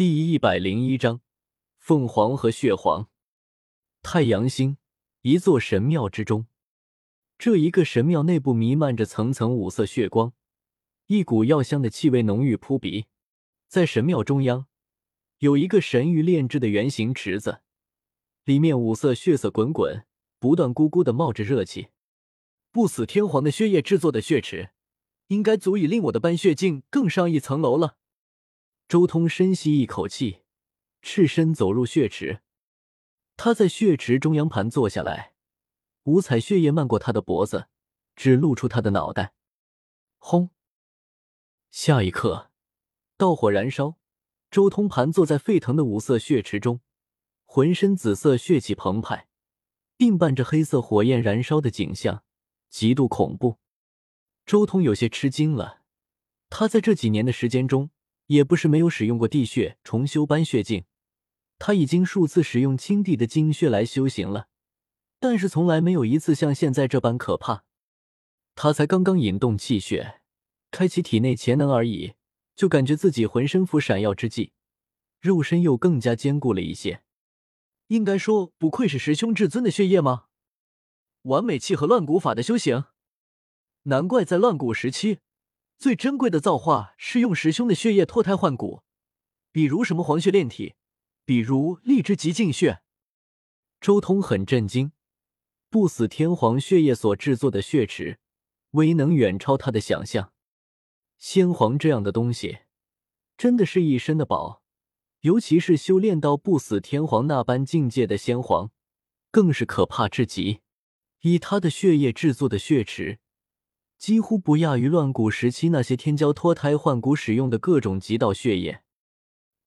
第一百零一章，凤凰和血皇。太阳星，一座神庙之中，这一个神庙内部弥漫着层层五色血光，一股药香的气味浓郁扑鼻。在神庙中央，有一个神玉炼制的圆形池子，里面五色血色滚滚，不断咕咕的冒着热气。不死天皇的血液制作的血池，应该足以令我的斑血境更上一层楼了。周通深吸一口气，赤身走入血池。他在血池中央盘坐下来，五彩血液漫过他的脖子，只露出他的脑袋。轰！下一刻，道火燃烧。周通盘坐在沸腾的五色血池中，浑身紫色血气澎湃，并伴着黑色火焰燃烧的景象，极度恐怖。周通有些吃惊了。他在这几年的时间中。也不是没有使用过地血重修般血境，他已经数次使用青帝的精血来修行了，但是从来没有一次像现在这般可怕。他才刚刚引动气血，开启体内潜能而已，就感觉自己浑身浮闪耀之际，肉身又更加坚固了一些。应该说，不愧是十凶至尊的血液吗？完美契合乱古法的修行，难怪在乱古时期。最珍贵的造化是用师兄的血液脱胎换骨，比如什么黄血炼体，比如荔枝极净血。周通很震惊，不死天皇血液所制作的血池，威能远超他的想象。先皇这样的东西，真的是一身的宝，尤其是修炼到不死天皇那般境界的先皇，更是可怕至极。以他的血液制作的血池。几乎不亚于乱古时期那些天骄脱胎换骨使用的各种极道血液。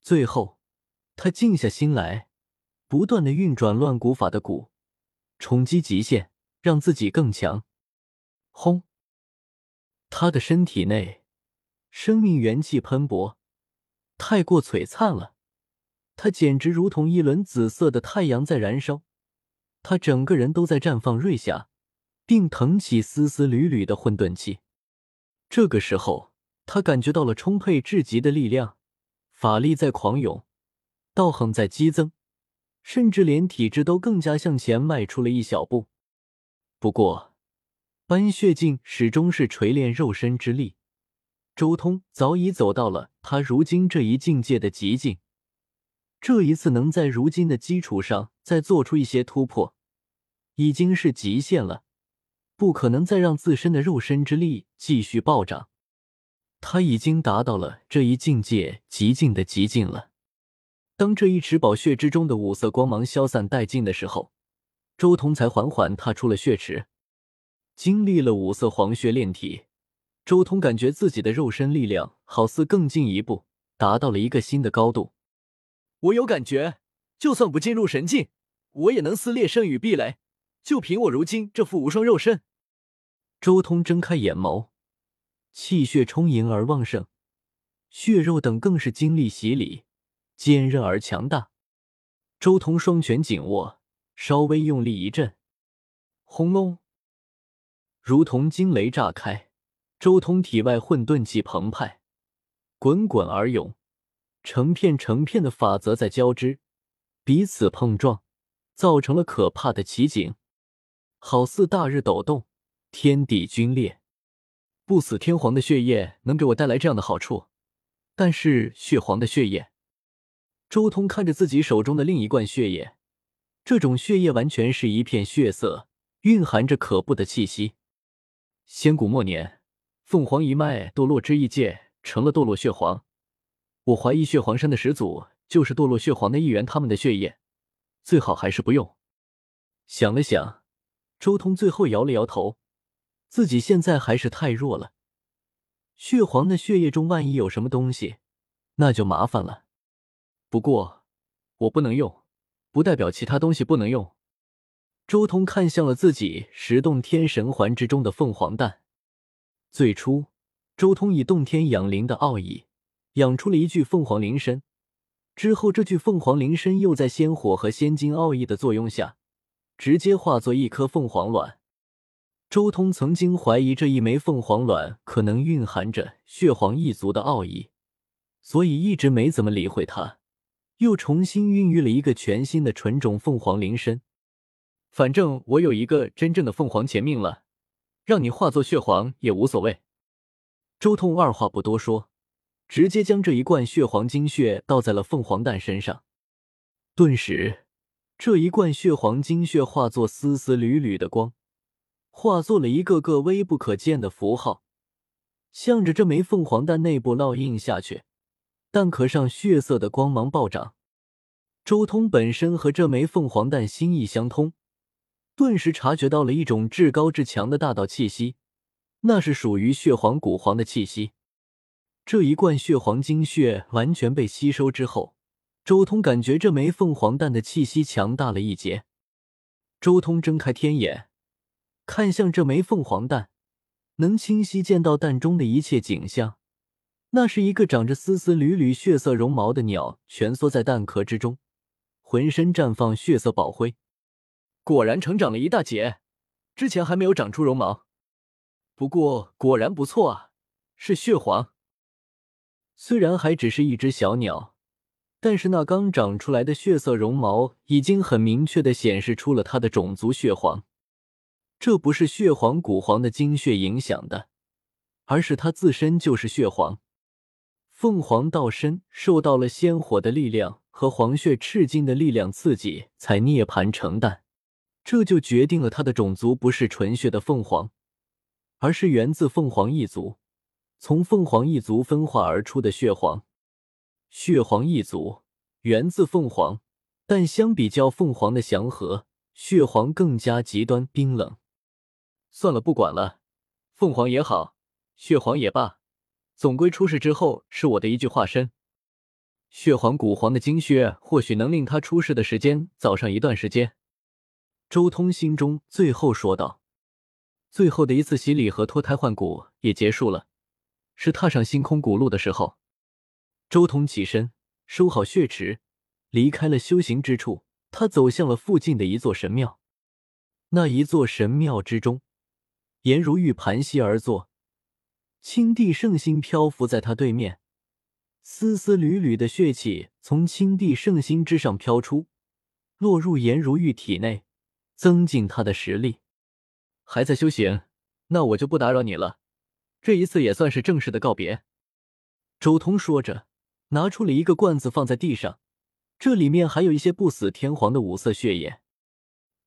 最后，他静下心来，不断的运转乱古法的蛊，冲击极限，让自己更强。轰！他的身体内生命元气喷薄，太过璀璨了，他简直如同一轮紫色的太阳在燃烧，他整个人都在绽放瑞霞。并腾起丝丝缕缕的混沌气。这个时候，他感觉到了充沛至极的力量，法力在狂涌，道行在激增，甚至连体质都更加向前迈出了一小步。不过，斑血境始终是锤炼肉身之力，周通早已走到了他如今这一境界的极境。这一次能在如今的基础上再做出一些突破，已经是极限了。不可能再让自身的肉身之力继续暴涨，他已经达到了这一境界极境的极境了。当这一池宝血之中的五色光芒消散殆尽的时候，周通才缓缓踏出了血池。经历了五色黄血炼体，周通感觉自己的肉身力量好似更进一步，达到了一个新的高度。我有感觉，就算不进入神境，我也能撕裂圣与壁垒。就凭我如今这副无双肉身，周通睁开眼眸，气血充盈而旺盛，血肉等更是精力洗礼，坚韧而强大。周通双拳紧握，稍微用力一震，轰隆，如同惊雷炸开。周通体外混沌气澎湃，滚滚而涌，成片成片的法则在交织，彼此碰撞，造成了可怕的奇景。好似大日抖动，天地龟裂。不死天皇的血液能给我带来这样的好处，但是血皇的血液……周通看着自己手中的另一罐血液，这种血液完全是一片血色，蕴含着可怖的气息。仙古末年，凤凰一脉堕落之异界，成了堕落血皇。我怀疑血皇山的始祖就是堕落血皇的一员，他们的血液最好还是不用。想了想。周通最后摇了摇头，自己现在还是太弱了。血皇的血液中万一有什么东西，那就麻烦了。不过我不能用，不代表其他东西不能用。周通看向了自己十洞天神环之中的凤凰蛋。最初，周通以洞天养灵的奥义养出了一具凤凰灵身，之后这具凤凰灵身又在仙火和仙金奥义的作用下。直接化作一颗凤凰卵。周通曾经怀疑这一枚凤凰卵可能蕴含着血皇一族的奥义，所以一直没怎么理会它，又重新孕育了一个全新的纯种凤凰灵身。反正我有一个真正的凤凰前命了，让你化作血皇也无所谓。周通二话不多说，直接将这一罐血皇精血倒在了凤凰蛋身上，顿时，这一罐血皇精血化作丝丝缕缕的光，化作了一个个微不可见的符号，向着这枚凤凰蛋内部烙印下去。蛋壳上血色的光芒暴涨，周通本身和这枚凤凰蛋心意相通，顿时察觉到了一种至高至强的大道气息，那是属于血皇古皇的气息。这一罐血皇精血完全被吸收之后，周通感觉这枚凤凰蛋的气息强大了一截。周通睁开天眼，看向这枚凤凰蛋，能清晰见到蛋中的一切景象。那是一个长着丝丝缕缕血色绒毛的鸟，蜷缩在蛋壳之中，浑身绽放血色宝辉。果然成长了一大截，之前还没有长出绒毛。不过果然不错啊，是血皇。虽然还只是一只小鸟，但是那刚长出来的血色绒毛已经很明确的显示出了它的种族血皇。这不是血皇古皇的精血影响的，而是它自身就是血皇。凤凰道身受到了仙火的力量和黄血赤金的力量刺激，才涅槃成蛋。这就决定了它的种族不是纯血的凤凰，而是源自凤凰一族，从凤凰一族分化而出的血皇。血皇一族源自凤凰，但相比较凤凰的祥和，血皇更加极端冰冷。算了，不管了，凤凰也好，血皇也罢。总归出世之后是我的一具化身，血皇古皇的精血或许能令他出世的时间早上一段时间。周通心中最后说道：“最后的一次洗礼和脱胎换骨也结束了，是踏上星空古路的时候。”周通起身，收好血池，离开了修行之处。他走向了附近的一座神庙。那一座神庙之中，颜如玉盘膝而坐。青帝圣心漂浮在他对面，丝丝缕缕的血气从青帝圣心之上飘出，落入颜如玉体内，增进他的实力。还在修行，那我就不打扰你了。这一次也算是正式的告别。周通说着，拿出了一个罐子放在地上，这里面还有一些不死天皇的五色血液，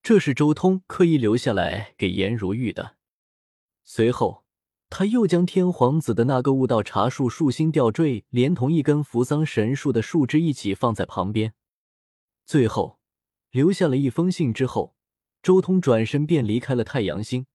这是周通刻意留下来给颜如玉的。随后。他又将天皇子的那个悟道茶树树心吊坠，连同一根扶桑神树的树枝一起放在旁边，最后留下了一封信。之后，周通转身便离开了太阳星。